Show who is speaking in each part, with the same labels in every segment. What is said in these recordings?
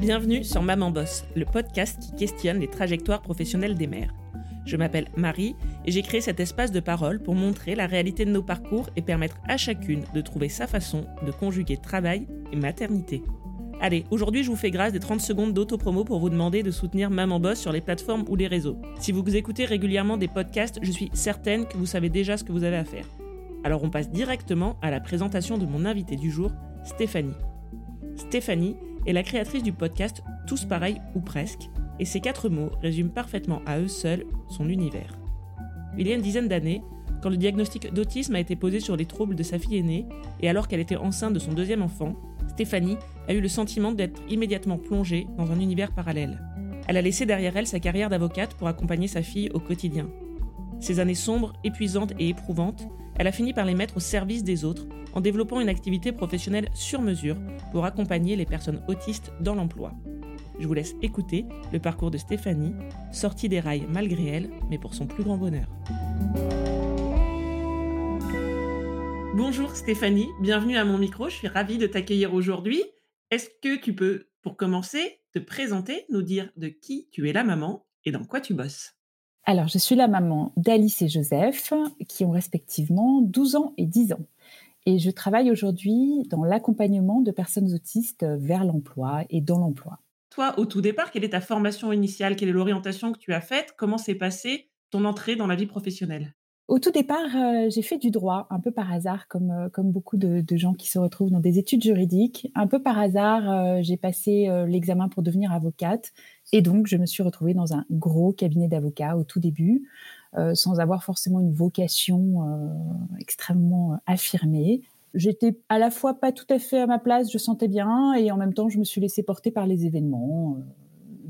Speaker 1: Bienvenue sur Maman Boss, le podcast qui questionne les trajectoires professionnelles des mères. Je m'appelle Marie et j'ai créé cet espace de parole pour montrer la réalité de nos parcours et permettre à chacune de trouver sa façon de conjuguer travail et maternité. Allez, aujourd'hui je vous fais grâce des 30 secondes d'autopromo pour vous demander de soutenir Maman Boss sur les plateformes ou les réseaux. Si vous écoutez régulièrement des podcasts, je suis certaine que vous savez déjà ce que vous avez à faire. Alors on passe directement à la présentation de mon invité du jour, Stéphanie. Stéphanie est la créatrice du podcast Tous pareils ou presque, et ces quatre mots résument parfaitement à eux seuls son univers. Il y a une dizaine d'années, quand le diagnostic d'autisme a été posé sur les troubles de sa fille aînée, et alors qu'elle était enceinte de son deuxième enfant, Stéphanie a eu le sentiment d'être immédiatement plongée dans un univers parallèle. Elle a laissé derrière elle sa carrière d'avocate pour accompagner sa fille au quotidien. Ces années sombres, épuisantes et éprouvantes, elle a fini par les mettre au service des autres en développant une activité professionnelle sur mesure pour accompagner les personnes autistes dans l'emploi. Je vous laisse écouter le parcours de Stéphanie, sortie des rails malgré elle, mais pour son plus grand bonheur. Bonjour Stéphanie, bienvenue à mon micro, je suis ravie de t'accueillir aujourd'hui. Est-ce que tu peux, pour commencer, te présenter, nous dire de qui tu es la maman et dans quoi tu bosses?
Speaker 2: Alors, je suis la maman d'Alice et Joseph, qui ont respectivement 12 ans et 10 ans. Et je travaille aujourd'hui dans l'accompagnement de personnes autistes vers l'emploi et dans l'emploi.
Speaker 1: Toi, au tout départ, quelle est ta formation initiale? Quelle est l'orientation que tu as faite? Comment s'est passée ton entrée dans la vie professionnelle?
Speaker 2: Au tout départ, euh, j'ai fait du droit, un peu par hasard, comme, euh, comme beaucoup de, gens qui se retrouvent dans des études juridiques. Un peu par hasard, euh, j'ai passé l'examen pour devenir avocate. Et donc, je me suis retrouvée dans un gros cabinet d'avocats au tout début, sans avoir forcément une vocation extrêmement affirmée. J'étais à la fois pas tout à fait à ma place, je sentais bien, et en même temps, je me suis laissée porter par les événements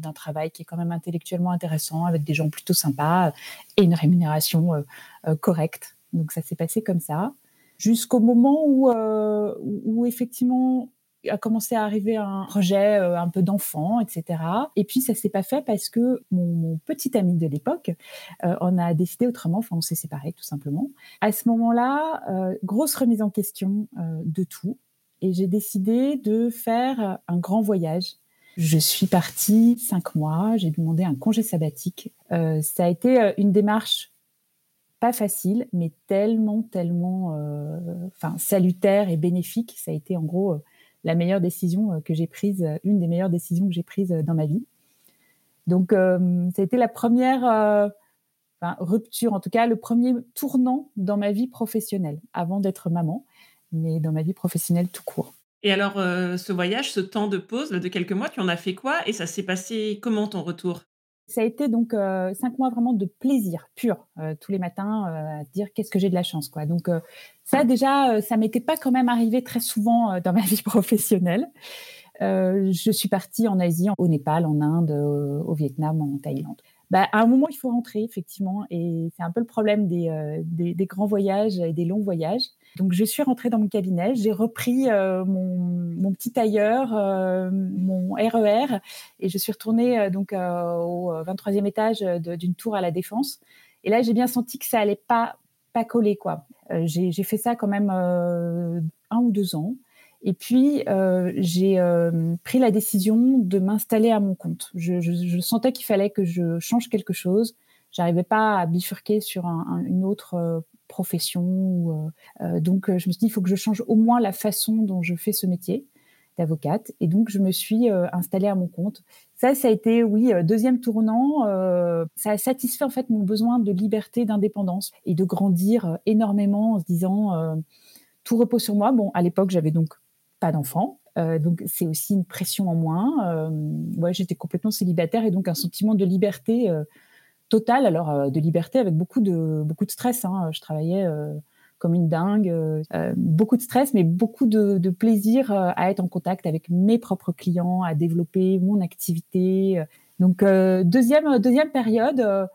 Speaker 2: d'un travail qui est quand même intellectuellement intéressant, avec des gens plutôt sympas et une rémunération euh, euh, correcte. Donc ça s'est passé comme ça, jusqu'au moment où, euh, où effectivement a commencé à arriver un projet un peu d'enfant, etc. Et puis ça s'est pas fait parce que mon, petit ami de l'époque on a décidé autrement. Enfin, on s'est séparés tout simplement. À ce moment-là, grosse remise en question de tout, et j'ai décidé de faire un grand voyage je suis partie cinq mois, j'ai demandé un congé sabbatique. Euh, ça a été euh, une démarche pas facile, mais tellement, tellement, euh, salutaire et bénéfique. Ça a été en gros la meilleure décision que j'ai prise, une des meilleures décisions que j'ai prises dans ma vie. Donc, ça a été la première rupture, en tout cas le premier tournant dans ma vie professionnelle, avant d'être maman, mais dans ma vie professionnelle tout court.
Speaker 1: Et alors, euh, ce voyage, ce temps de pause de quelques mois, tu en as fait quoi et ça s'est passé comment ton retour?
Speaker 2: Ça a été donc euh, cinq mois vraiment de plaisir pur euh, tous les matins à dire qu'est-ce que j'ai de la chance quoi. Donc ça déjà ça m'était pas quand même arrivé très souvent dans ma vie professionnelle. je suis partie en Asie, au Népal, en Inde, au Vietnam, en Thaïlande. Bah, à un moment, il faut rentrer, effectivement. Et c'est un peu le problème des, grands voyages et des longs voyages. Donc je suis rentrée dans mon cabinet, j'ai repris euh, mon, petit tailleur, euh, mon RER, e et je suis retournée euh, donc au 23e étage d'une tour à la Défense. Et là, j'ai bien senti que ça allait pas pas coller quoi. j'ai fait ça quand même un ou deux ans. Et puis, j'ai pris la décision de m'installer à mon compte. Je, sentais qu'il fallait que je change quelque chose. J'arrivais pas à bifurquer sur un, une autre profession. Euh, euh, donc, euh, je me suis dit, il faut que je change au moins la façon dont je fais ce métier d'avocate. Et donc, je me suis installée à mon compte. Ça, ça a été, oui, deuxième tournant. ça a satisfait en fait mon besoin de liberté, d'indépendance et de grandir énormément en se disant tout repose sur moi. Bon, à l'époque, j'avais donc pas d'enfant. donc c'est aussi une pression en moins. ouais, j'étais complètement célibataire et donc un sentiment de liberté totale, alors euh, de liberté avec beaucoup de beaucoup de stress. Hein. Je travaillais euh, comme une dingue, euh, beaucoup de stress, mais beaucoup de, de, plaisir à être en contact avec mes propres clients, à développer mon activité. Donc deuxième deuxième période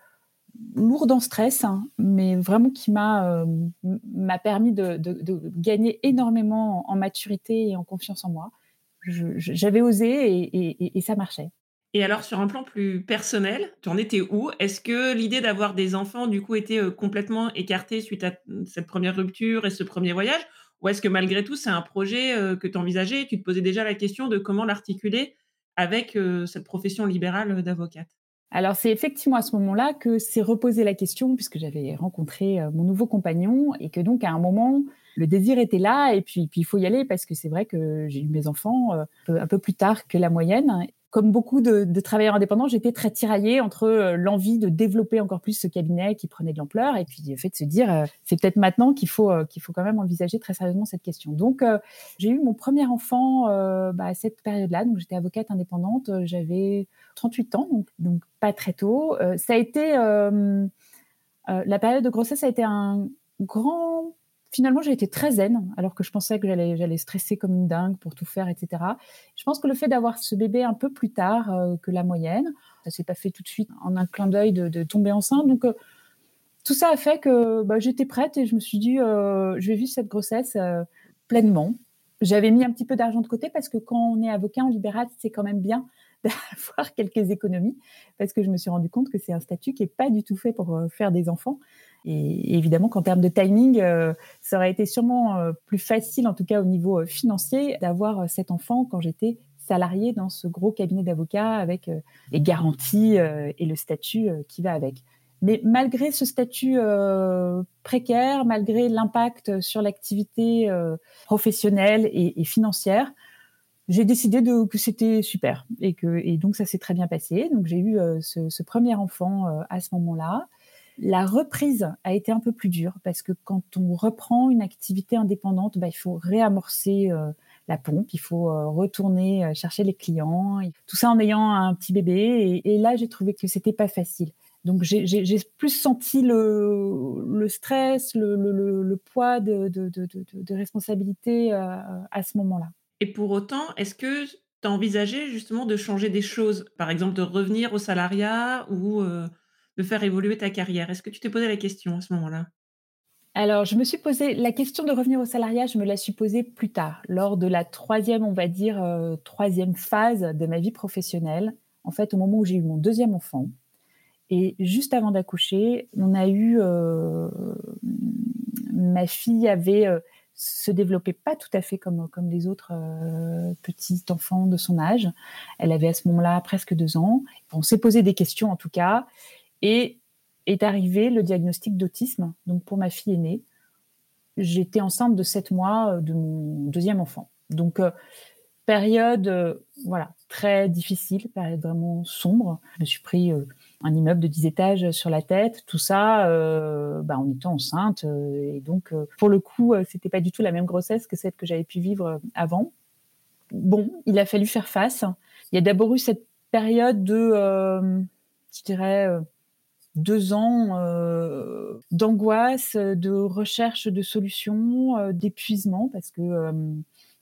Speaker 2: lourde en stress, hein, mais vraiment qui m'a m'a permis de, de, de, gagner énormément en maturité et en confiance en moi. J'avais osé et, et, et ça marchait.
Speaker 1: Et alors, sur un plan plus personnel, tu en étais où? Est-ce que l'idée d'avoir des enfants, du coup, était complètement écartée suite à cette première rupture et ce premier voyage? Ou est-ce que malgré tout, c'est un projet que tu envisageais et tu te posais déjà la question de comment l'articuler avec cette profession libérale d'avocate?
Speaker 2: Alors c'est effectivement à ce moment-là que s'est reposé la question, puisque j'avais rencontré mon nouveau compagnon, et que donc à un moment, le désir était là, et puis il faut y aller, parce que c'est vrai que j'ai eu mes enfants un peu plus tard que la moyenne, comme beaucoup de, travailleurs indépendants, j'étais très tiraillée entre euh, l'envie de développer encore plus ce cabinet qui prenait de l'ampleur et puis le fait de se dire euh, c'est peut-être maintenant qu'il faut euh, qu'il faut quand même envisager très sérieusement cette question. Donc j'ai eu mon premier enfant bah, à cette période-là, donc j'étais avocate indépendante, j'avais 38 ans, donc, donc pas très tôt. ça a été la période de grossesse a été un grand finalement, j'ai été très zen, alors que je pensais que j'allais, stresser comme une dingue pour tout faire, etc. Je pense que le fait d'avoir ce bébé un peu plus tard euh, que la moyenne, ça s'est pas fait tout de suite en un clin d'œil de, tomber enceinte. Donc, euh, tout ça a fait que bah, j'étais prête et je me suis dit, euh, je vais vivre cette grossesse pleinement. J'avais mis un petit peu d'argent de côté parce que quand on est avocat en libéral, c'est quand même bien d'avoir quelques économies parce que je me suis rendu compte que c'est un statut qui est pas du tout fait pour faire des enfants. Et, évidemment qu'en termes de timing, euh, ça aurait été sûrement euh, plus facile, en tout cas au niveau euh, financier, d'avoir cet enfant quand j'étais salarié dans ce gros cabinet d'avocats avec les garanties et le statut qui va avec. Mais malgré ce statut précaire, malgré l'impact sur l'activité professionnelle et, financière, j'ai décidé que c'était super et que donc ça s'est très bien passé. Donc j'ai eu ce, premier enfant à ce moment-là. La reprise a été un peu plus dure parce que quand on reprend une activité indépendante, bah, il faut réamorcer euh, la pompe, il faut euh, retourner euh, chercher les clients, tout ça en ayant un petit bébé. Et, là, j'ai trouvé que c'était pas facile. Donc j'ai plus senti le, stress, le, poids de, responsabilité à ce moment-là.
Speaker 1: Et pour autant, est-ce que tu as envisagé justement de changer des choses? Par exemple, de revenir au salariat ou de faire évoluer ta carrière? Est-ce que tu t'es posé la question à ce moment-là?
Speaker 2: Alors, je me suis posé la question de revenir au salariat, je me la suis posée plus tard, lors de la troisième, on va dire, euh, troisième phase de ma vie professionnelle. En fait, au moment où j'ai eu mon deuxième enfant. Et juste avant d'accoucher, on a eu. Euh, ma fille avait. Euh, se développait pas tout à fait comme, comme les autres petits enfants de son âge. Elle avait à ce moment-là presque deux ans. On s'est posé des questions en tout cas. Et est arrivé le diagnostic d'autisme, donc pour ma fille aînée. J'étais enceinte de sept mois euh, de mon deuxième enfant. Donc, euh, période euh, voilà, très difficile, période vraiment sombre. Je me suis pris un immeuble de 10 étages sur la tête, tout ça bah, en étant enceinte. et donc, pour le coup, c'était pas du tout la même grossesse que celle que j'avais pu vivre avant. Bon, il a fallu faire face. Il y a d'abord eu cette période de, je dirais, deux ans euh, d'angoisse, de recherche de solutions, euh, d'épuisement, parce que euh,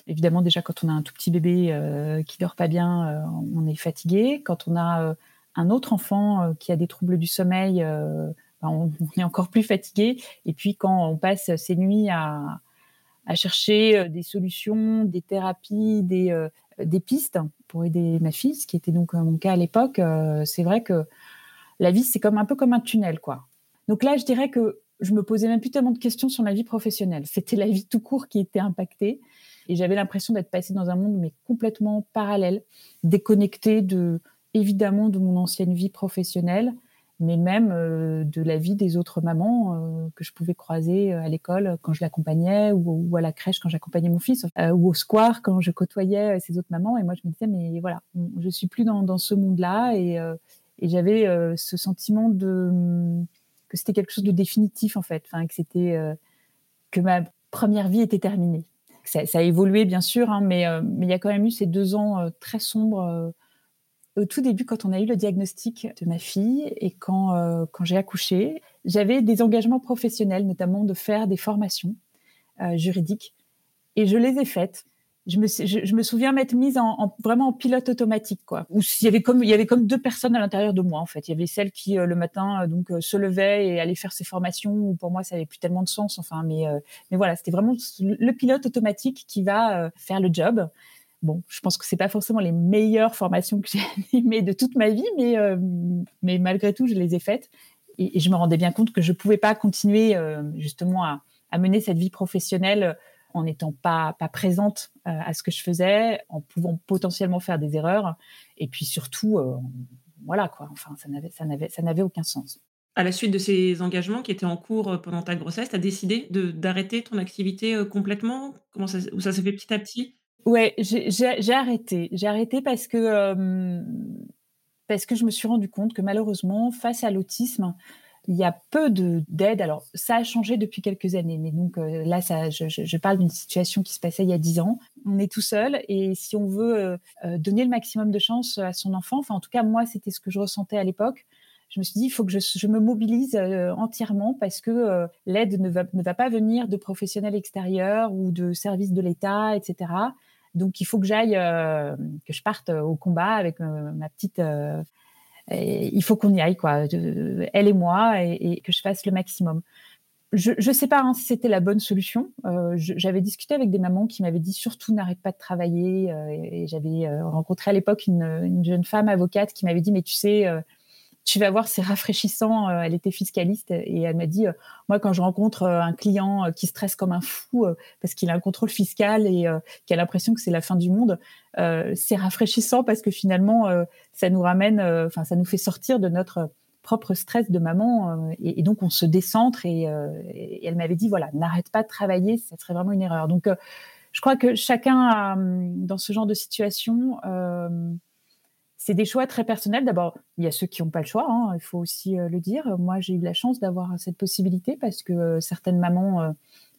Speaker 2: évidemment déjà quand on a un tout petit bébé qui dort pas bien, on est fatigué. Quand on a un autre enfant qui a des troubles du sommeil, ben, on, est encore plus fatigué. Et puis quand on passe ses nuits à, à chercher des solutions, des thérapies, des, des pistes pour aider ma fille, ce qui était donc mon cas à l'époque, c'est vrai que la vie, c'est comme un peu comme un tunnel, quoi. Donc là, je dirais que je me posais même plus tellement de questions sur ma vie professionnelle. C'était la vie tout court qui était impactée. Et j'avais l'impression d'être passée dans un monde, mais complètement parallèle, déconnecté de, évidemment, de mon ancienne vie professionnelle, mais même euh, de la vie des autres mamans euh, que je pouvais croiser euh, à l'école quand je l'accompagnais ou, à la crèche quand j'accompagnais mon fils ou au square quand je côtoyais ces autres mamans. Et moi, je me disais, mais voilà, je suis plus dans, dans ce monde-là et, et j'avais euh, ce sentiment de que c'était quelque chose de définitif en fait, que c'était euh, que ma première vie était terminée. Ça, a évolué bien sûr, hein, mais euh, mais il y a quand même eu ces deux ans très sombres au tout début, quand on a eu le diagnostic de ma fille et quand j'ai accouché, j'avais des engagements professionnels, notamment de faire des formations juridiques. Et je les ai faites je me, souviens m'être mise en, vraiment en pilote automatique, quoi. Il y avait comme deux personnes à l'intérieur de moi, en fait. Il y avait celle qui euh, le matin euh, donc euh, se levait et allait faire ses formations. Pour moi, ça avait plus tellement de sens. Enfin, mais mais voilà, c'était vraiment le pilote automatique qui va faire le job. Bon, je pense que c'est pas forcément les meilleures formations que j'ai animées de toute ma vie, mais malgré tout, je les ai faites et, je me rendais bien compte que je pouvais pas continuer justement à mener cette vie professionnelle en n'étant pas, pas présente à ce que je faisais, en pouvant potentiellement faire des erreurs, et puis surtout, voilà quoi. Enfin, ça n'avait, ça n'avait, ça n'avait aucun sens.
Speaker 1: À la suite de ces engagements qui étaient en cours pendant ta grossesse, tu as décidé de, d'arrêter ton activité complètement? Comment ça, ou ça s'est fait petit à petit?
Speaker 2: Ouais, j'ai, j'ai, arrêté. J'ai arrêté parce que parce que je me suis rendu compte que malheureusement, face à l'autisme, il y a peu de d'aide. Alors, ça a changé depuis quelques années, mais donc euh, là, je, parle d'une situation qui se passait il y a dix ans. On est tout seul, et si on veut euh, euh, donner le maximum de chance à son enfant, enfin, en tout cas, moi, c'était ce que je ressentais à l'époque. Je me suis dit, il faut que je, me mobilise entièrement parce que l'aide ne va pas venir de professionnels extérieurs ou de services de l'État, etc. Donc, il faut que j'aille, que je parte au combat avec ma petite il faut qu'on y aille, quoi, elle et moi, et, que je fasse le maximum. Je ne sais pas hein, si c'était la bonne solution. Euh, j'avais discuté avec des mamans qui m'avaient dit surtout n'arrête pas de travailler. Euh, et, j'avais euh, rencontré à l'époque une, une, jeune femme avocate qui m'avait dit mais tu sais, tu vas voir, c'est rafraîchissant. Euh, elle était fiscaliste et elle m'a dit, euh, moi, quand je rencontre euh, un client qui stresse comme un fou parce qu'il a un contrôle fiscal et qui a l'impression que c'est la fin du monde, c'est rafraîchissant parce que finalement, ça nous ramène, enfin, ça nous fait sortir de notre propre stress de maman et, donc on se décentre et, elle m'avait dit voilà n'arrête pas de travailler ça serait vraiment une erreur donc je crois que chacun a, dans ce genre de situation c'est des choix très personnels. D'abord, il y a ceux qui n'ont pas le choix, hein, il faut aussi euh, le dire. Moi, j'ai eu la chance d'avoir cette possibilité parce que euh, certaines mamans euh,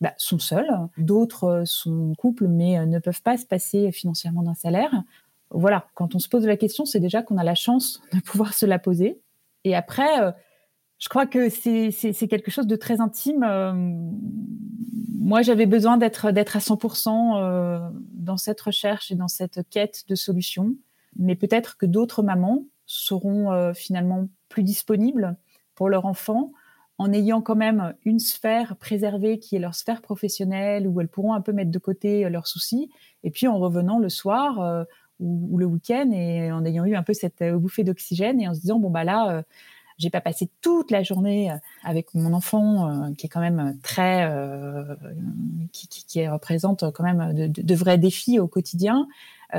Speaker 2: bah, sont seules, d'autres sont en couple mais ne peuvent pas se passer financièrement d'un salaire. Voilà, quand on se pose la question, c'est déjà qu'on a la chance de pouvoir se la poser. Et après, je crois que c'est quelque chose de très intime. moi, j'avais besoin d'être à 100% dans cette recherche et dans cette quête de solutions mais peut-être que d'autres mamans seront euh, finalement plus disponibles pour leur enfant en ayant quand même une sphère préservée qui est leur sphère professionnelle où elles pourront un peu mettre de côté euh, leurs soucis. Et puis en revenant le soir euh, ou, le week-end et en ayant eu un peu cette bouffée d'oxygène et en se disant bon bah là j'ai pas passé toute la journée avec mon enfant qui est quand même très qui, qui, représente quand même de, vrais défis au quotidien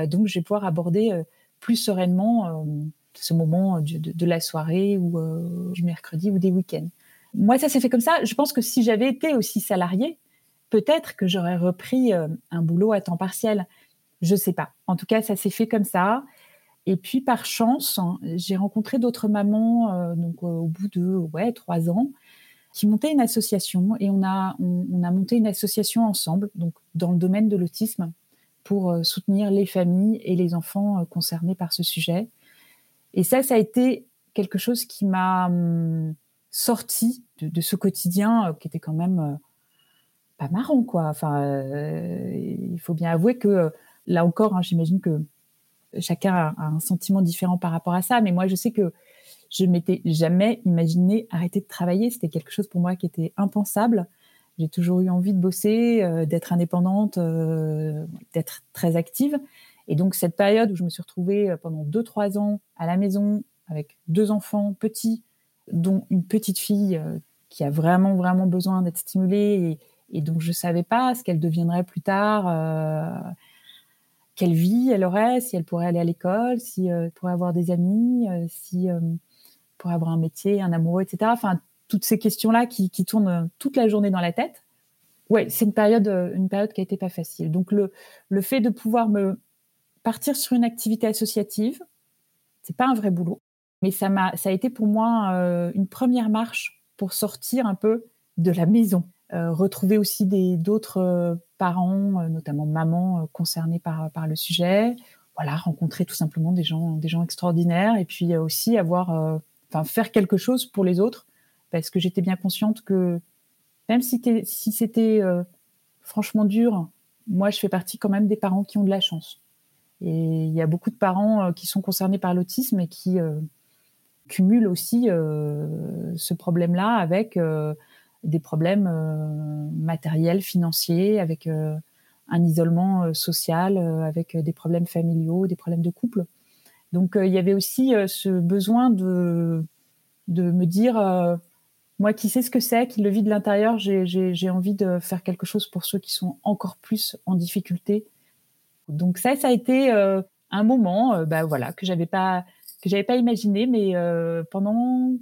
Speaker 2: donc je vais pouvoir aborder plus sereinement euh, ce moment de, la soirée ou euh, du mercredi ou des week-ends. Moi, ça s'est fait comme ça. Je pense que si j'avais été aussi salariée, peut-être que j'aurais repris euh, un boulot à temps partiel. Je sais pas. En tout cas, ça s'est fait comme ça. Et puis, par chance, hein, j'ai rencontré d'autres mamans, donc au bout de ouais trois ans, qui montaient une association et on a on a monté une association ensemble, donc dans le domaine de l'autisme pour euh, soutenir les familles et les enfants euh, concernés par ce sujet. Et ça, ça a été quelque chose qui m'a hum, sorti de, ce quotidien euh, qui était quand même pas marrant, quoi. Enfin, il faut bien avouer que là encore, hein, j'imagine que chacun a, un sentiment différent par rapport à ça, mais moi, je sais que je m'étais jamais imaginé arrêter de travailler. C'était quelque chose pour moi qui était impensable. J'ai toujours eu envie de bosser, euh, d'être indépendante, euh, d'être très active. Et donc cette période où je me suis retrouvée euh, pendant deux trois ans à la maison avec deux enfants petits, dont une petite fille qui a vraiment vraiment besoin d'être stimulée et, et, donc je savais pas ce qu'elle deviendrait plus tard, quelle vie elle aurait, si elle pourrait aller à l'école, si elle pourrait avoir des amis, si elle pourrait avoir un métier, un amoureux, etc. Enfin toutes ces questions-là qui, tournent euh, toute la journée dans la tête. Ouais, c'est une période, euh, une période qui a été pas facile. Donc le, fait de pouvoir me partir sur une activité associative, c'est pas un vrai boulot, mais ça m'a, ça a été pour moi euh, une première marche pour sortir un peu de la maison, retrouver aussi des d'autres parents, notamment mamans concernés par par le sujet. Voilà, rencontrer tout simplement des gens, des gens extraordinaires, et puis aussi avoir, enfin faire quelque chose pour les autres parce que j'étais bien consciente que même si, c'était euh, franchement dur, moi, je fais partie quand même des parents qui ont de la chance. Et il y a beaucoup de parents euh, qui sont concernés par l'autisme et qui euh, cumulent aussi ce problème-là avec des problèmes matériels, financiers, avec un isolement social, avec des problèmes familiaux, des problèmes de couple. Donc il y avait aussi ce besoin de, de me dire moi qui sais ce que c'est, qui le vit de l'intérieur, j'ai envie de faire quelque chose pour ceux qui sont encore plus en difficulté. Donc ça, ça a été euh, un moment, euh, bah, voilà, que j'avais pas pas imaginé, mais euh, pendant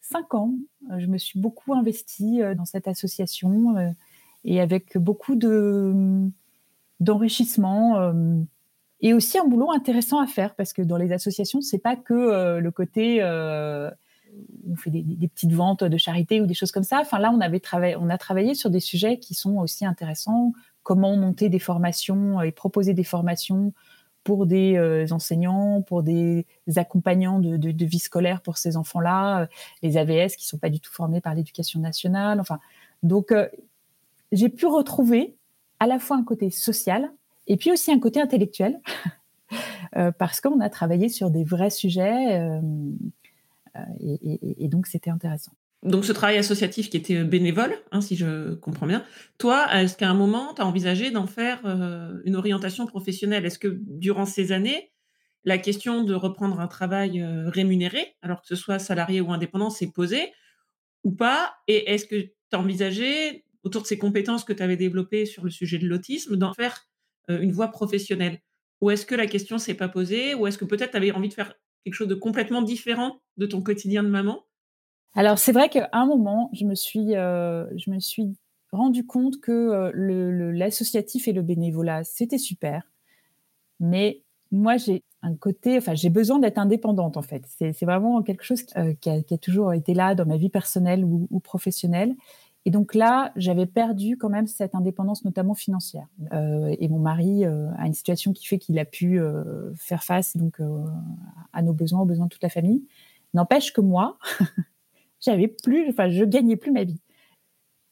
Speaker 2: cinq ans, je me suis beaucoup investie dans cette association et avec beaucoup de d'enrichissement et aussi un boulot intéressant à faire parce que dans les associations, c'est pas que le côté on fait des, petites ventes de charité ou des choses comme ça. Enfin là, on a travaillé sur des sujets qui sont aussi intéressants. Comment monter des formations et proposer des formations pour des euh, enseignants, pour des accompagnants de, vie scolaire pour ces enfants-là, euh, les AVS qui sont pas du tout formés par l'éducation nationale. Enfin, donc euh, j'ai pu retrouver à la fois un côté social et puis aussi un côté intellectuel. parce qu'on a travaillé sur des vrais sujets et, donc, c'était intéressant.
Speaker 1: Donc, ce travail associatif qui était bénévole, hein, si je comprends bien, toi, est-ce qu'à un moment, tu as envisagé d'en faire euh, une orientation professionnelle? Est-ce que durant ces années, la question de reprendre un travail euh, rémunéré, alors que ce soit salarié ou indépendant, s'est posée ou pas? Et est-ce que tu as envisagé, autour de ces compétences que tu avais développées sur le sujet de l'autisme, d'en faire euh, une voie professionnelle? Ou est-ce que la question s'est pas posée? Ou est-ce que peut-être tu avais envie de faire quelque chose de complètement différent de ton quotidien de maman?
Speaker 2: Alors c'est vrai qu'à un moment, je me suis, euh, je me suis rendu compte que euh, l'associatif et le bénévolat, c'était super. Mais moi, j'ai un côté, enfin, j'ai besoin d'être indépendante en fait. C'est vraiment quelque chose qui, euh, a, toujours été là dans ma vie personnelle ou professionnelle. Et donc là, j'avais perdu quand même cette indépendance, notamment financière. Euh, et mon mari euh, a une situation qui fait qu'il a pu euh, faire face donc à nos besoins, aux besoins de toute la famille. N'empêche que moi, j'avais plus, enfin, je gagnais plus ma vie.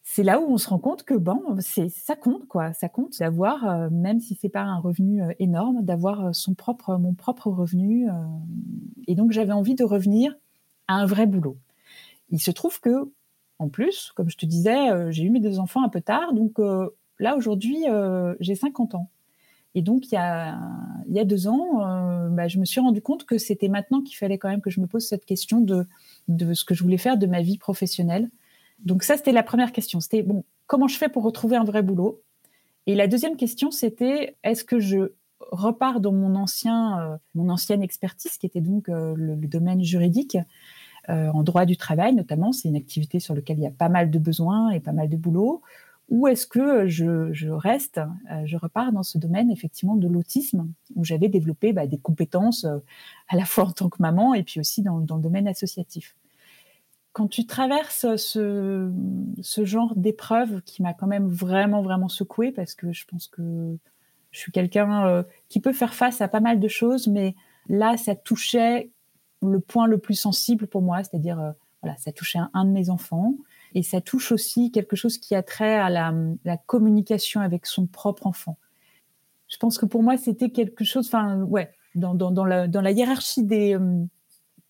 Speaker 2: C'est là où on se rend compte que bon, c'est ça compte quoi, ça compte d'avoir, même si c'est pas un revenu énorme, d'avoir son propre, mon propre revenu. et donc j'avais envie de revenir à un vrai boulot. Il se trouve que en plus, comme je te disais, euh, j'ai eu mes deux enfants un peu tard, donc euh, là aujourd'hui euh, j'ai 50 ans. Et donc il y a, deux ans, bah, je me suis rendu compte que c'était maintenant qu'il fallait quand même que je me pose cette question de, ce que je voulais faire de ma vie professionnelle. Donc ça c'était la première question. C'était bon, comment je fais pour retrouver un vrai boulot? Et la deuxième question c'était est-ce que je repars dans mon ancien, mon ancienne expertise qui était donc le, domaine juridique? En droit du travail notamment, c'est une activité sur laquelle il y a pas mal de besoins et pas mal de boulot. Ou est-ce que je, reste, euh, je repars dans ce domaine effectivement de l'autisme, où j'avais développé bah, des compétences euh, à la fois en tant que maman et puis aussi dans, le domaine associatif. Quand tu traverses ce, ce genre d'épreuve qui m'a quand même vraiment, vraiment secouée, parce que je pense que je suis quelqu'un qui peut faire face à pas mal de choses, mais là, ça touchait le point le plus sensible pour moi, c'est-à-dire euh, voilà, ça touchait un, un, de mes enfants et ça touche aussi quelque chose qui a trait à la, communication avec son propre enfant. Je pense que pour moi c'était quelque chose, enfin ouais, dans, dans la hiérarchie des, euh,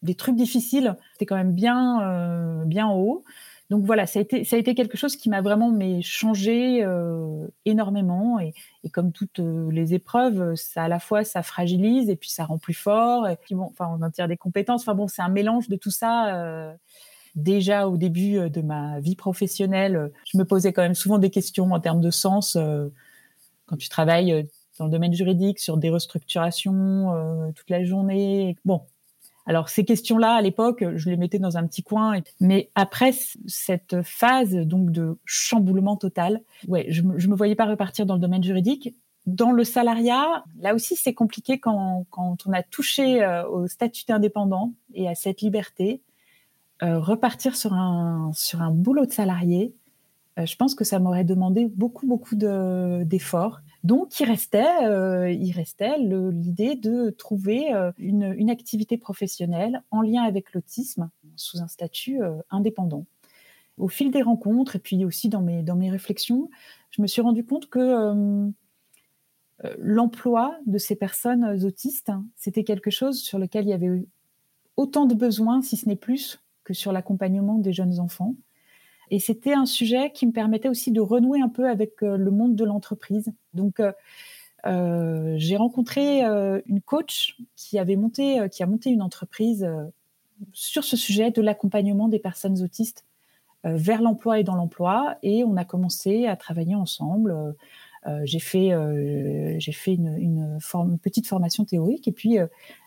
Speaker 2: des trucs difficiles, c'était quand même bien euh, bien haut. Donc voilà, ça a été, quelque chose qui m'a vraiment mais, changé euh, énormément. Et, comme toutes euh, les épreuves, ça à la fois ça fragilise et puis ça rend plus fort. Et puis bon, on en tire des compétences. Enfin bon, c'est un mélange de tout ça. Euh, déjà au début de ma vie professionnelle, je me posais quand même souvent des questions en termes de sens. quand tu travailles dans le domaine juridique sur des restructurations toute la journée, bon, alors ces questions-là, à l'époque, je les mettais dans un petit coin. Mais après cette phase donc de chamboulement total, ouais, je, je me voyais pas repartir dans le domaine juridique. Dans le salariat, là aussi, c'est compliqué quand, quand, on a touché euh, au statut d'indépendant et à cette liberté. Euh, repartir sur un, sur un boulot de salarié, euh, je pense que ça m'aurait demandé beaucoup, beaucoup d'efforts. Donc, il restait, euh, l'idée de trouver euh, une, activité professionnelle en lien avec l'autisme sous un statut euh, indépendant. Au fil des rencontres et puis aussi dans mes, dans mes réflexions, je me suis rendu compte que l'emploi de ces personnes autistes, c'était quelque chose sur lequel il y avait autant de besoins, si ce n'est plus, que sur l'accompagnement des jeunes enfants. Et c'était un sujet qui me permettait aussi de renouer un peu avec euh, le monde de l'entreprise. Donc, euh, euh, j'ai rencontré une coach qui avait monté, qui a monté une entreprise sur ce sujet de l'accompagnement des personnes autistes vers l'emploi et dans l'emploi. Et on a commencé à travailler ensemble. j'ai fait, j'ai fait une, petite formation théorique et puis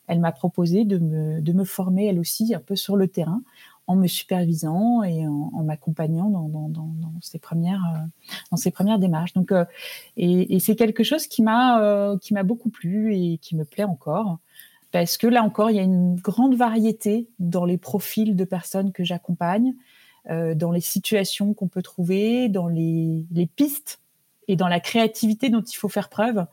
Speaker 2: elle m'a proposé de me former elle aussi un peu sur le terrain en me supervisant et en, m'accompagnant dans, ces premières euh, dans ces premières démarches. Donc, euh, et, c'est quelque chose qui m'a euh, qui m'a beaucoup plu et qui me plaît encore parce que là encore, il y a une grande variété dans les profils de personnes que j'accompagne, dans les situations qu'on peut trouver, dans les, les, pistes et dans la créativité dont il faut faire preuve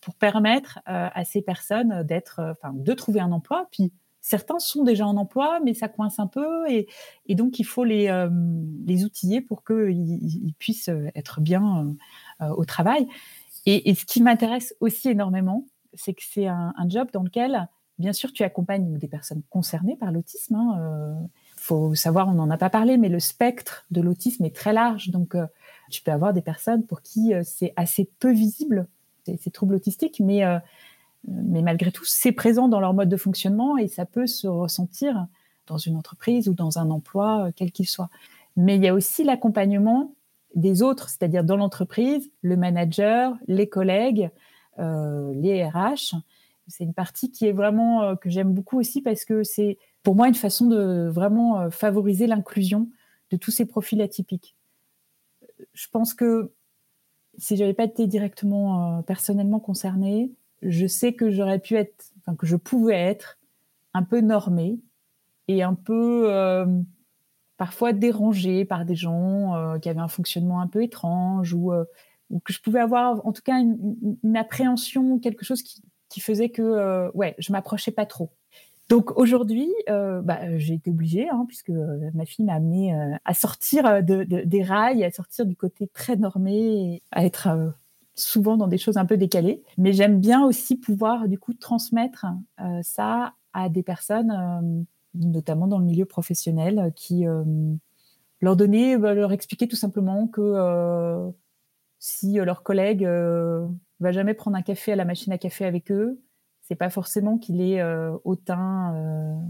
Speaker 2: pour permettre à ces personnes d'être, enfin, de trouver un emploi, puis Certains sont déjà en emploi, mais ça coince un peu, et, donc il faut les, euh, outiller pour qu'ils puissent être bien euh, au travail. Et, ce qui m'intéresse aussi énormément, c'est que c'est un, job dans lequel, bien sûr, tu accompagnes des personnes concernées par l'autisme. Il hein, euh, faut savoir, on n'en a pas parlé, mais le spectre de l'autisme est très large. Donc, tu peux avoir des personnes pour qui c'est assez peu visible, ces troubles autistiques, mais mais malgré tout, c'est présent dans leur mode de fonctionnement et ça peut se ressentir dans une entreprise ou dans un emploi, euh, quel qu'il soit. Mais il y a aussi l'accompagnement des autres, c'est-à-dire dans l'entreprise, le manager, les collègues, euh, les RH. C'est une partie qui est vraiment euh, que j'aime beaucoup aussi parce que c'est pour moi une façon de vraiment favoriser l'inclusion de tous ces profils atypiques. Je pense que si j'avais pas été directement personnellement concernée, je sais que j'aurais pu être, enfin que je pouvais être un peu normée et un peu euh, parfois dérangée par des gens euh, qui avaient un fonctionnement un peu étrange ou, euh, ou, que je pouvais avoir en tout cas une, appréhension, quelque chose qui, faisait que ouais, je m'approchais pas trop. Donc aujourd'hui, bah, j'ai été obligée, hein, puisque ma fille m'a amenée à sortir de, de, des rails, à sortir du côté très normé, à être souvent dans des choses un peu décalées. Mais j'aime bien aussi pouvoir du coup transmettre euh, ça à des personnes, euh, notamment dans le milieu professionnel, qui euh, leur donner, leur expliquer tout simplement que si leur collègue va jamais prendre un café à la machine à café avec eux, c'est pas forcément qu'il est hautain,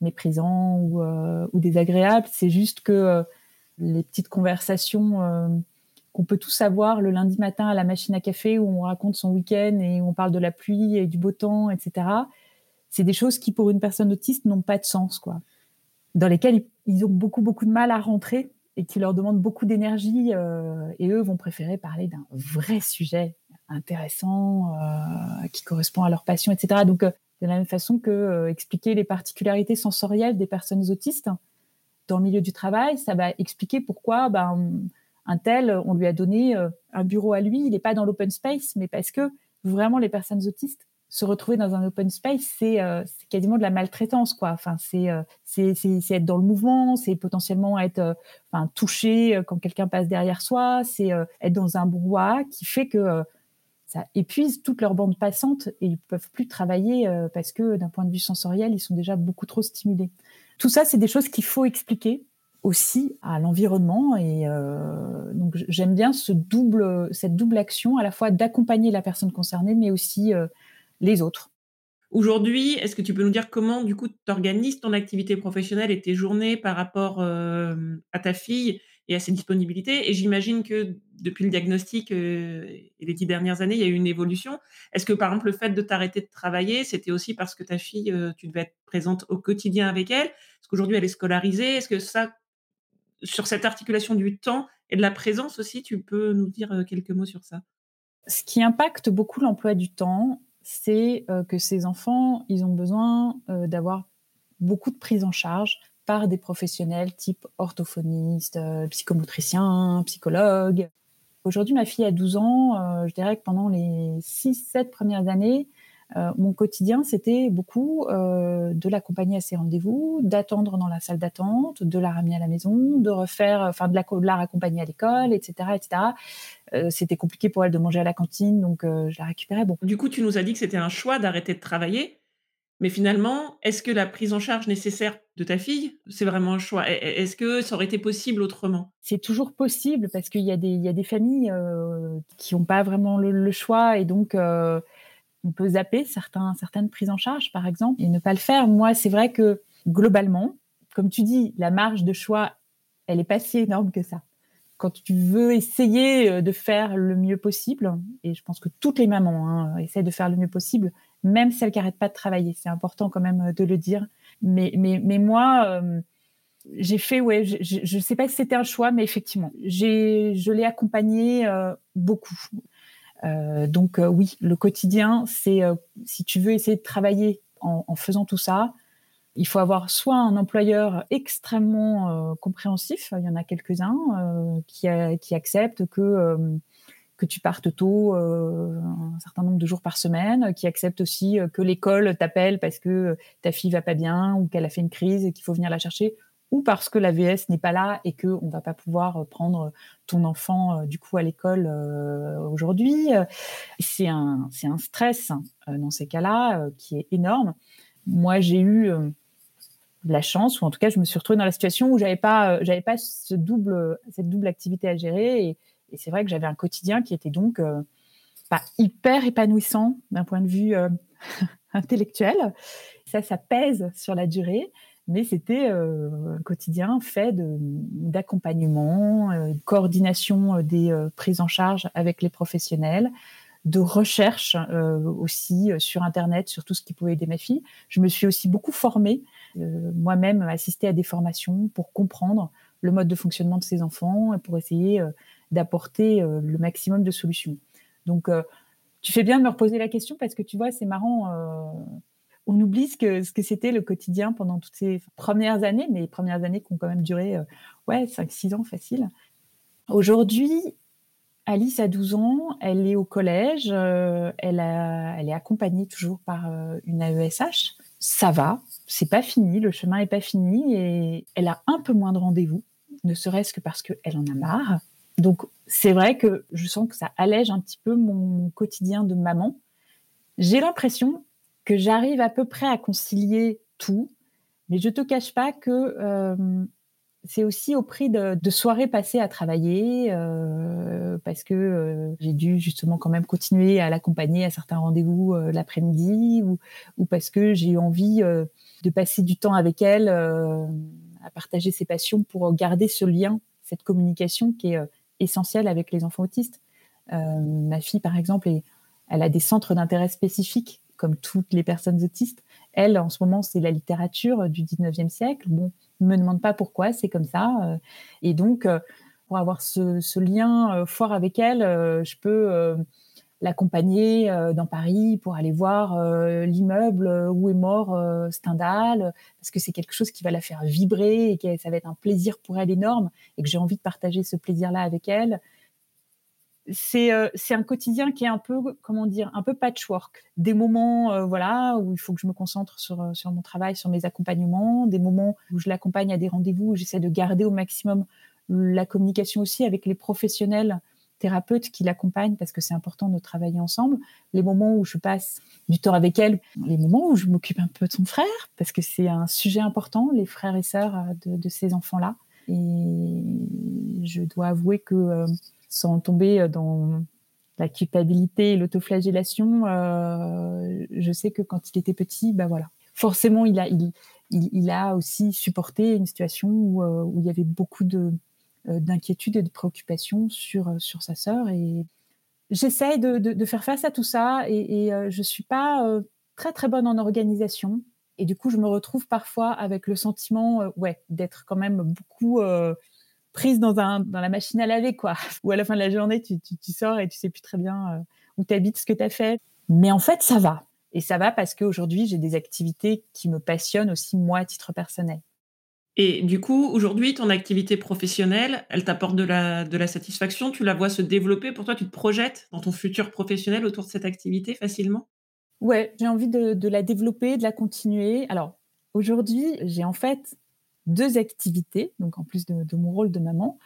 Speaker 2: méprisant ou désagréable. C'est juste que les petites conversations qu'on peut tous avoir le lundi matin à la machine à café où on raconte son week-end et on parle de la pluie et du beau temps, etc. C'est des choses qui, pour une personne autiste, n'ont pas de sens, quoi. Dans lesquelles ils ont beaucoup, beaucoup de mal à rentrer et qui leur demandent beaucoup d'énergie euh, et eux vont préférer parler d'un vrai sujet intéressant euh, qui correspond à leur passion, etc. Donc, euh, de la même façon que expliquer les particularités sensorielles des personnes autistes dans le milieu du travail, ça va expliquer pourquoi ben, un tel, on lui a donné euh, un bureau à lui, il n'est pas dans l'open space, mais parce que vraiment les personnes autistes se retrouver dans un open space, c'est euh, quasiment de la maltraitance, quoi. Enfin, c'est euh, c'est être dans le mouvement, c'est potentiellement être enfin, touché quand quelqu'un passe derrière soi, c'est être dans un brouhaha qui fait que ça épuise toute leur bande passante et ils peuvent plus travailler parce que d'un point de vue sensoriel, ils sont déjà beaucoup trop stimulés. Tout ça, c'est des choses qu'il faut expliquer aussi à l'environnement et euh, donc j'aime bien cette double action à la fois d'accompagner la personne concernée mais aussi euh, les autres.
Speaker 1: Aujourd'hui, est-ce que tu peux nous dire comment du coup tu organises ton activité professionnelle et tes journées par rapport euh, à ta fille et à ses disponibilités? Et j'imagine que depuis le diagnostic et les dix dernières années, il y a eu une évolution. Est-ce que par exemple le fait de t'arrêter de travailler, c'était aussi parce que ta fille, tu devais être présente au quotidien avec elle? Est-ce qu'aujourd'hui elle est scolarisée? Est-ce que ça, sur cette articulation du temps et de la présence aussi, tu peux nous dire euh, quelques mots sur ça?
Speaker 2: Ce qui impacte beaucoup l'emploi du temps, c'est euh, que ces enfants, ils ont besoin euh, d'avoir beaucoup de prise en charge par des professionnels type orthophoniste, psychomotricien, psychologue. Aujourd'hui, ma fille a 12 ans. je dirais que pendant les 6-7 premières années, euh, mon quotidien, c'était beaucoup euh, de l'accompagner à ses rendez-vous, d'attendre dans la salle d'attente, de la ramener à la maison, de refaire, enfin de la, de la raccompagner à l'école, etc., etc. Euh, c'était compliqué pour elle de manger à la cantine, donc je la récupérais. Bon.
Speaker 1: Du coup, tu nous as dit que c'était un choix d'arrêter de travailler. Mais finalement, est-ce que la prise en charge nécessaire de ta fille, c'est vraiment un choix? Est-ce que ça aurait été possible autrement?
Speaker 2: C'est toujours possible parce qu'il y, a des familles qui n'ont pas vraiment le, choix et donc on peut zapper certaines prises en charge, par exemple, et ne pas le faire. Moi, c'est vrai que globalement, comme tu dis, la marge de choix elle est pas si énorme que ça. Quand tu veux essayer euh, de faire le mieux possible, et je pense que toutes les mamans hein, essaient de faire le mieux possible, même celles qui n'arrêtent pas de travailler, c'est important quand même de le dire. Mais, moi, j'ai fait, ouais, je ne sais pas si c'était un choix, mais effectivement, je l'ai accompagné beaucoup. Euh, donc oui, le quotidien, c'est si tu veux essayer de travailler en, faisant tout ça, il faut avoir soit un employeur extrêmement euh, compréhensif, il y en a quelques-uns euh, qui, acceptent que euh, que tu partes tôt un certain nombre de jours par semaine, qui acceptent aussi que l'école t'appelle parce que ta fille va pas bien ou qu'elle a fait une crise et qu'il faut venir la chercher ou parce que la VS n'est pas là et que on va pas pouvoir prendre ton enfant du coup à l'école aujourd'hui. C'est un c'est un stress hein, dans ces cas-là qui est énorme. Moi, j'ai eu la chance, ou en tout cas, je me suis retrouvée dans la situation où j'avais pas, euh, j'avais pas ce double, cette double activité à gérer. Et, c'est vrai que j'avais un quotidien qui était donc euh, pas hyper épanouissant d'un point de vue euh, intellectuel. Ça, ça pèse sur la durée, mais c'était un quotidien fait d'accompagnement, de, coordination des prises en charge avec les professionnels, de recherche aussi sur Internet, sur tout ce qui pouvait aider ma fille. Je me suis aussi beaucoup formée euh, moi-même assister à des formations pour comprendre le mode de fonctionnement de ces enfants et pour essayer euh, d'apporter euh, le maximum de solutions. Donc, tu fais bien de me reposer la question parce que tu vois, c'est marrant. On oublie ce que, c'était le quotidien pendant toutes ces premières années, mais les premières années qui ont quand même duré ouais, 5-6 ans facile. Aujourd'hui, Alice a 12 ans, elle est au collège, elle, elle est accompagnée toujours par une AESH. Ça va, c'est pas fini, le chemin est pas fini et elle a un peu moins de rendez-vous, ne serait-ce que parce qu'elle en a marre. Donc c'est vrai que je sens que ça allège un petit peu mon quotidien de maman. J'ai l'impression que j'arrive à peu près à concilier tout, mais je te cache pas que euh, c'est aussi au prix de, soirées passées à travailler, euh, parce que euh, j'ai dû justement quand même continuer à l'accompagner à certains rendez-vous l'après-midi, ou, parce que j'ai eu envie de passer du temps avec elle, à partager ses passions pour garder ce lien, cette communication qui est essentielle avec les enfants autistes. Ma fille, par exemple, elle a des centres d'intérêt spécifiques, comme toutes les personnes autistes. Elle, en ce moment, c'est la littérature du 19e siècle. Bon, ne me demande pas pourquoi, c'est comme ça. Et donc, pour avoir ce, lien fort avec elle, je peux l'accompagner euh, dans Paris pour aller voir euh, l'immeuble euh, où est mort Stendhal, parce que c'est quelque chose qui va la faire vibrer et que ça va être un plaisir pour elle énorme et que j'ai envie de partager ce plaisir-là avec elle. C'est c'est un quotidien qui est un peu, comment dire, un peu patchwork. Des moments voilà, où il faut que je me concentre sur, sur mon travail, sur mes accompagnements, des moments où je l'accompagne à des rendez-vous, où j'essaie de garder au maximum la communication aussi avec les professionnels thérapeute qui l'accompagne parce que c'est important de travailler ensemble, les moments où je passe du temps avec elle, les moments où je m'occupe un peu de son frère parce que c'est un sujet important, les frères et sœurs euh, de, ces enfants-là. Et je dois avouer que euh, sans tomber euh, dans la culpabilité et l'autoflagellation, je sais que quand il était petit, bah voilà, forcément il a, aussi supporté une situation où, où il y avait beaucoup de, euh, d'inquiétude et de préoccupation sur, euh, sur sa sœur. Et j'essaie de, faire face à tout ça et, euh, je suis pas très très bonne en organisation. Et du coup, je me retrouve parfois avec le sentiment, ouais, d'être quand même beaucoup prise dans, un, dans la machine à laver, quoi. Ou à la fin de la journée, tu, tu, tu sors et tu sais plus très bien où tu habites, ce que tu as fait. Mais en fait, ça va. Et ça va parce qu'aujourd'hui, j'ai des activités qui me passionnent aussi, moi, à titre personnel.
Speaker 1: Et du coup, aujourd'hui, ton activité professionnelle, elle t'apporte de la, de la satisfaction, tu la vois se développer? Pour toi, tu te projettes dans ton futur professionnel autour de cette activité facilement?
Speaker 2: Ouais, j'ai envie de, la développer, de la continuer. Alors, aujourd'hui, j'ai en fait deux activités, donc en plus de, mon rôle de maman.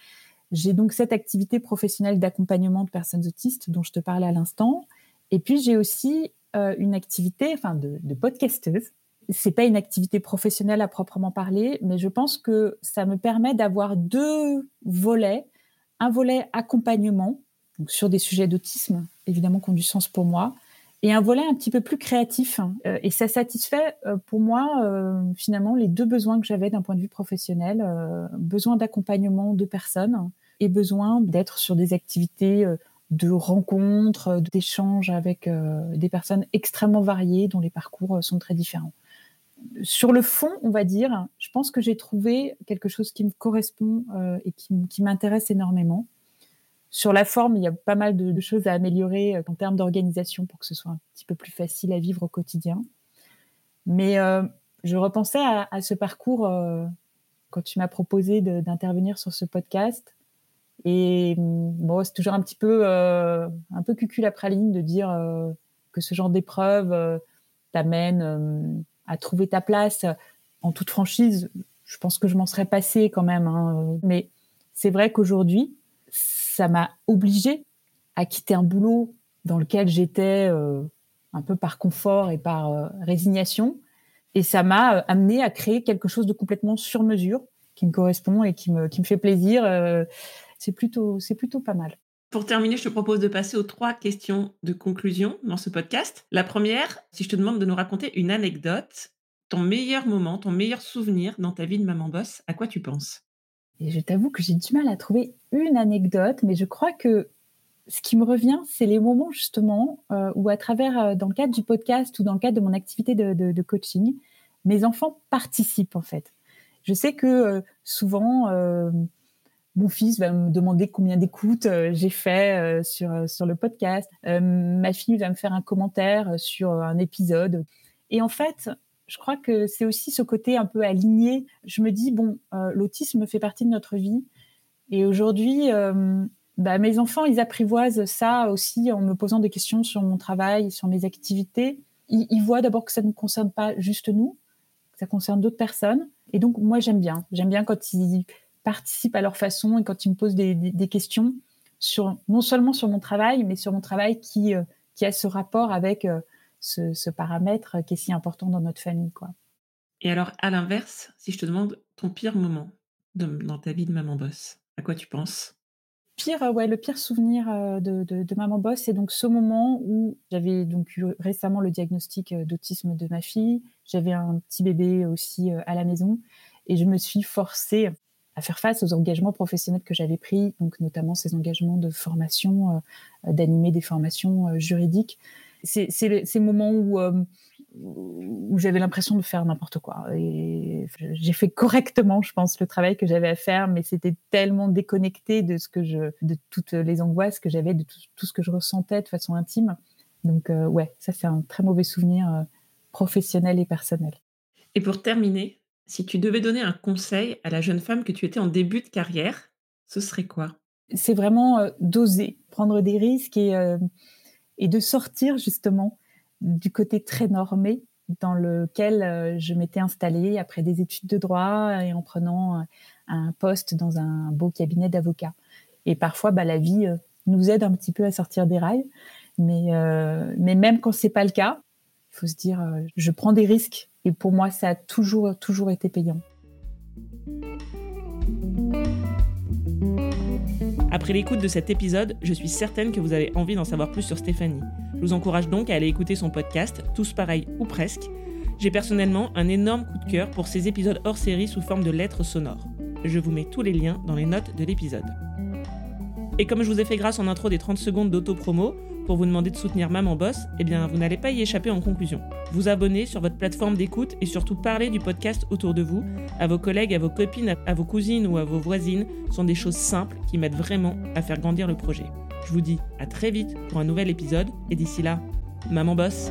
Speaker 2: J'ai donc cette activité professionnelle d'accompagnement de personnes autistes dont je te parlais à l'instant. Et puis, j'ai aussi euh, une activité enfin, de, de podcasteuse c'est pas une activité professionnelle à proprement parler, mais je pense que ça me permet d'avoir deux volets. Un volet accompagnement, donc sur des sujets d'autisme, évidemment, qui ont du sens pour moi, et un volet un petit peu plus créatif. Euh, et ça satisfait euh, pour moi euh, finalement les deux besoins que j'avais d'un point de vue professionnel, besoin d'accompagnement de personnes et besoin d'être sur des activités de rencontres, d'échanges avec des personnes extrêmement variées dont les parcours sont très différents. Sur le fond, on va dire, je pense que j'ai trouvé quelque chose qui me correspond et qui m'intéresse énormément. Sur la forme, il y a pas mal de, choses à améliorer euh, en termes d'organisation pour que ce soit un petit peu plus facile à vivre au quotidien. Mais euh, je repensais à, ce parcours euh, quand tu m'as proposé d'intervenir sur ce podcast. Et mm, bon, c'est toujours un petit peu, un peu cucul à praline de dire que ce genre d'épreuve t'amène à trouver ta place. En toute franchise, je pense que je m'en serais passé quand même. Hein. Mais c'est vrai qu'aujourd'hui, ça m'a obligée à quitter un boulot dans lequel j'étais euh, un peu par confort et par euh, résignation. Et ça m'a euh, amené à créer quelque chose de complètement sur mesure, qui me correspond et qui me, qui me fait plaisir. c'est plutôt, c'est plutôt pas mal.
Speaker 1: Pour terminer, je te propose de passer aux trois questions de conclusion dans ce podcast. La première, si je te demande de nous raconter une anecdote, ton meilleur moment, ton meilleur souvenir dans ta vie de maman boss, à quoi tu penses?
Speaker 2: Et je t'avoue que j'ai du mal à trouver une anecdote, mais je crois que ce qui me revient, c'est les moments justement euh, où à travers, euh, dans le cadre du podcast ou dans le cadre de mon activité de, coaching, mes enfants participent en fait. Je sais que euh, souvent, mon fils va me demander combien d'écoutes j'ai fait sur, sur le podcast. ma fille va me faire un commentaire sur un épisode. Et en fait, je crois que c'est aussi ce côté un peu aligné. Je me dis, bon, euh, l'autisme fait partie de notre vie. Et aujourd'hui, euh, bah, mes enfants, ils apprivoisent ça aussi en me posant des questions sur mon travail, sur mes activités. Ils, voient d'abord que ça ne concerne pas juste nous, que ça concerne d'autres personnes. Et donc, moi, j'aime bien. J'aime bien quand ils participent à leur façon et quand ils me posent des, questions sur non seulement sur mon travail, mais sur mon travail qui, euh, qui a ce rapport avec ce, paramètre qui est si important dans notre famille. Quoi.
Speaker 1: Et alors, à l'inverse, si je te demande ton pire moment dans ta vie de maman boss, à quoi tu penses?
Speaker 2: Pire, ouais, le pire souvenir euh, de, maman boss, c'est donc ce moment où j'avais donc eu récemment le diagnostic euh, d'autisme de ma fille. J'avais un petit bébé aussi euh, à la maison et je me suis forcée à faire face aux engagements professionnels que j'avais pris, donc notamment ces engagements de formation, d'animer des formations juridiques c'est ces moments où, euh, où j'avais l'impression de faire n'importe quoi. Et j'ai fait correctement, je pense, le travail que j'avais à faire, mais c'était tellement déconnecté de ce que je, de toutes les angoisses que j'avais, de tout, ce que je ressentais de façon intime. Donc euh, ouais, ça c'est un très mauvais souvenir euh, professionnel et personnel.
Speaker 1: Et pour terminer, si tu devais donner un conseil à la jeune femme que tu étais en début de carrière, ce serait quoi?
Speaker 2: C'est vraiment d'oser, prendre des risques et et de sortir justement du côté très normé dans lequel euh, je m'étais installée après des études de droit et en prenant euh, un poste dans un beau cabinet d'avocat. Et parfois, bah, la vie euh, nous aide un petit peu à sortir des rails, mais, mais même quand c'est pas le cas, il faut se dire, je prends des risques. Et pour moi, ça a toujours, toujours été payant.
Speaker 1: Après l'écoute de cet épisode, je suis certaine que vous avez envie d'en savoir plus sur Stéphanie. Je vous encourage donc à aller écouter son podcast, Tous pareils ou presque. J'ai personnellement un énorme coup de cœur pour ces épisodes hors série sous forme de lettres sonores. Je vous mets tous les liens dans les notes de l'épisode. Et comme je vous ai fait grâce en intro des 30 secondes d'auto-promo, pour vous demander de soutenir Maman Boss, eh bien, vous n'allez pas y échapper en conclusion. Vous abonner sur votre plateforme d'écoute et surtout parler du podcast autour de vous, à vos collègues, à vos copines, à vos cousines ou à vos voisines, sont des choses simples qui m'aident vraiment à faire grandir le projet. Je vous dis à très vite pour un nouvel épisode et d'ici là, Maman Boss